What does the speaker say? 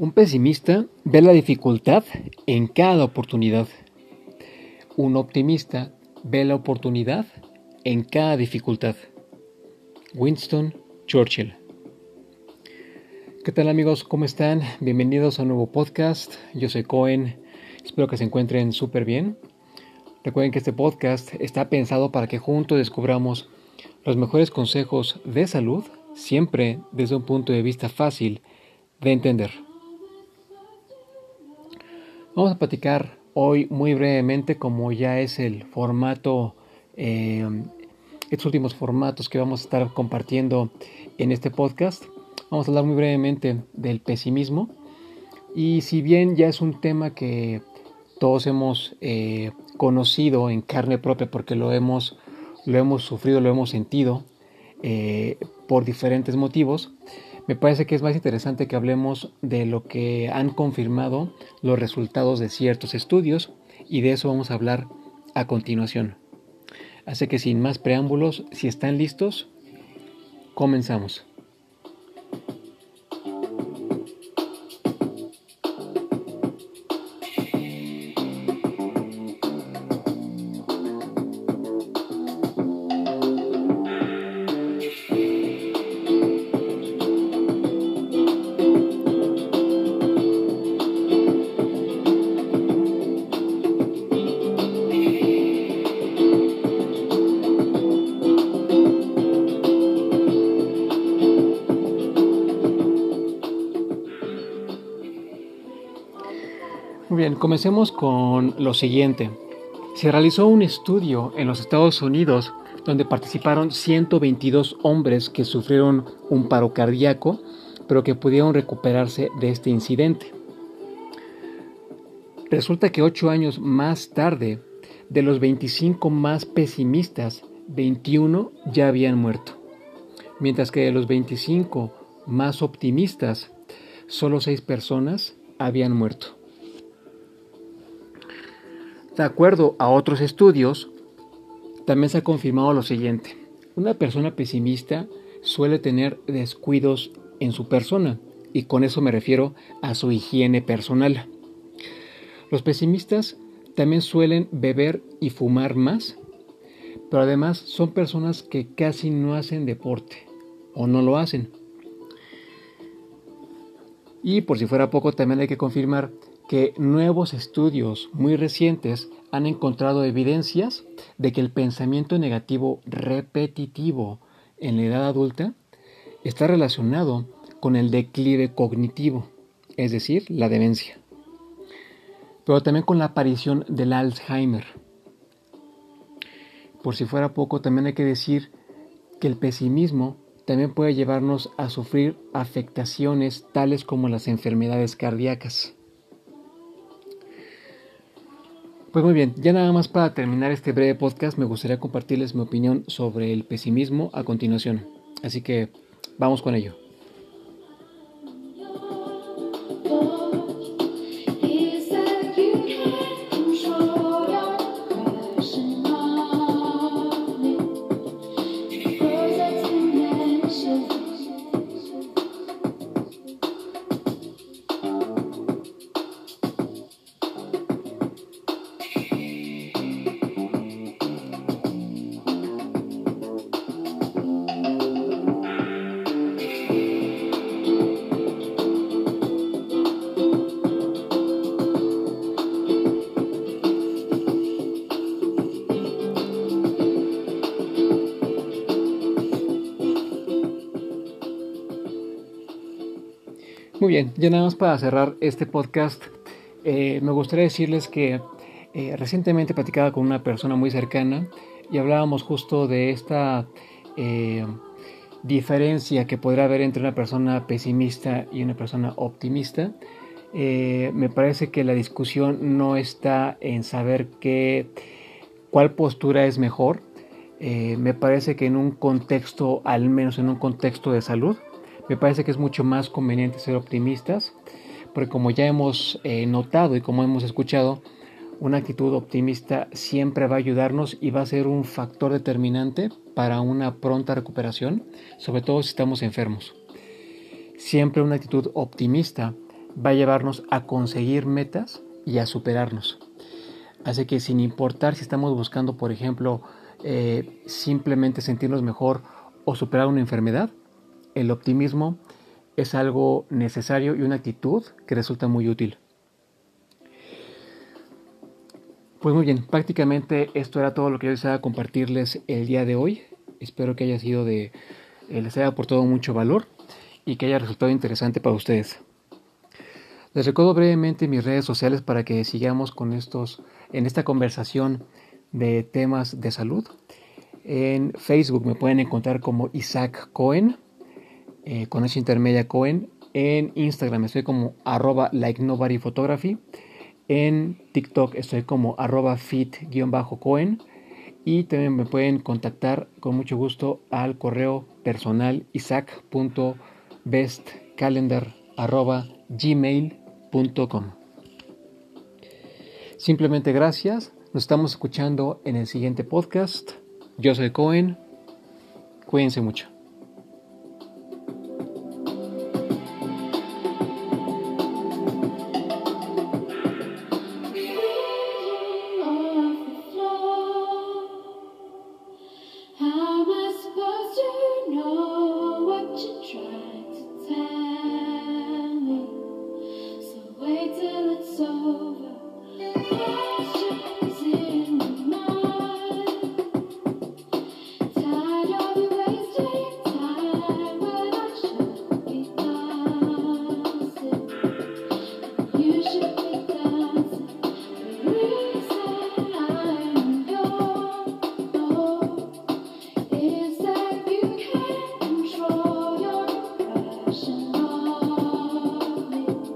Un pesimista ve la dificultad en cada oportunidad. Un optimista ve la oportunidad en cada dificultad. Winston Churchill. ¿Qué tal amigos? ¿Cómo están? Bienvenidos a un nuevo podcast. Yo soy Cohen. Espero que se encuentren súper bien. Recuerden que este podcast está pensado para que juntos descubramos los mejores consejos de salud, siempre desde un punto de vista fácil de entender. Vamos a platicar hoy muy brevemente, como ya es el formato, eh, estos últimos formatos que vamos a estar compartiendo en este podcast. Vamos a hablar muy brevemente del pesimismo. Y si bien ya es un tema que todos hemos eh, conocido en carne propia porque lo hemos, lo hemos sufrido, lo hemos sentido eh, por diferentes motivos, me parece que es más interesante que hablemos de lo que han confirmado los resultados de ciertos estudios y de eso vamos a hablar a continuación. Así que sin más preámbulos, si están listos, comenzamos. Bien, comencemos con lo siguiente. Se realizó un estudio en los Estados Unidos donde participaron 122 hombres que sufrieron un paro cardíaco, pero que pudieron recuperarse de este incidente. Resulta que ocho años más tarde, de los 25 más pesimistas, 21 ya habían muerto, mientras que de los 25 más optimistas, solo 6 personas habían muerto. De acuerdo a otros estudios, también se ha confirmado lo siguiente. Una persona pesimista suele tener descuidos en su persona, y con eso me refiero a su higiene personal. Los pesimistas también suelen beber y fumar más, pero además son personas que casi no hacen deporte o no lo hacen. Y por si fuera poco, también hay que confirmar que nuevos estudios muy recientes han encontrado evidencias de que el pensamiento negativo repetitivo en la edad adulta está relacionado con el declive cognitivo, es decir, la demencia, pero también con la aparición del Alzheimer. Por si fuera poco, también hay que decir que el pesimismo también puede llevarnos a sufrir afectaciones tales como las enfermedades cardíacas. Pues muy bien, ya nada más para terminar este breve podcast me gustaría compartirles mi opinión sobre el pesimismo a continuación. Así que vamos con ello. Muy bien, ya nada más para cerrar este podcast, eh, me gustaría decirles que eh, recientemente platicaba con una persona muy cercana y hablábamos justo de esta eh, diferencia que podrá haber entre una persona pesimista y una persona optimista. me parece que la discusión no está en saber qué, cuál postura es mejor. me parece que en un contexto, al menos en un contexto de salud, me parece que es mucho más conveniente ser optimistas, porque como ya hemos eh, notado y como hemos escuchado, una actitud optimista siempre va a ayudarnos y va a ser un factor determinante para una pronta recuperación, sobre todo si estamos enfermos. Siempre una actitud optimista va a llevarnos a conseguir metas y a superarnos. Así que sin importar si estamos buscando, por ejemplo, eh, simplemente sentirnos mejor o superar una enfermedad, el optimismo es algo necesario y una actitud que resulta muy útil. Pues muy bien, prácticamente esto era todo lo que yo deseaba compartirles el día de hoy. Espero que haya sido de, eh, les haya aportado mucho valor y que haya resultado interesante para ustedes. Les recuerdo brevemente mis redes sociales para que sigamos con estos, en esta conversación de temas de salud. En Facebook me pueden encontrar como Isaac Cohen, eh, con esa intermedia Cohen. En Instagram estoy como arroba like nobody photography. En TikTok estoy como arroba fit-cohen y también me pueden contactar con mucho gusto al correo personal isaac.bestcalendar.gmail.com Simplemente gracias. Nos estamos escuchando en el siguiente podcast. Yo soy Cohen. Cuídense mucho.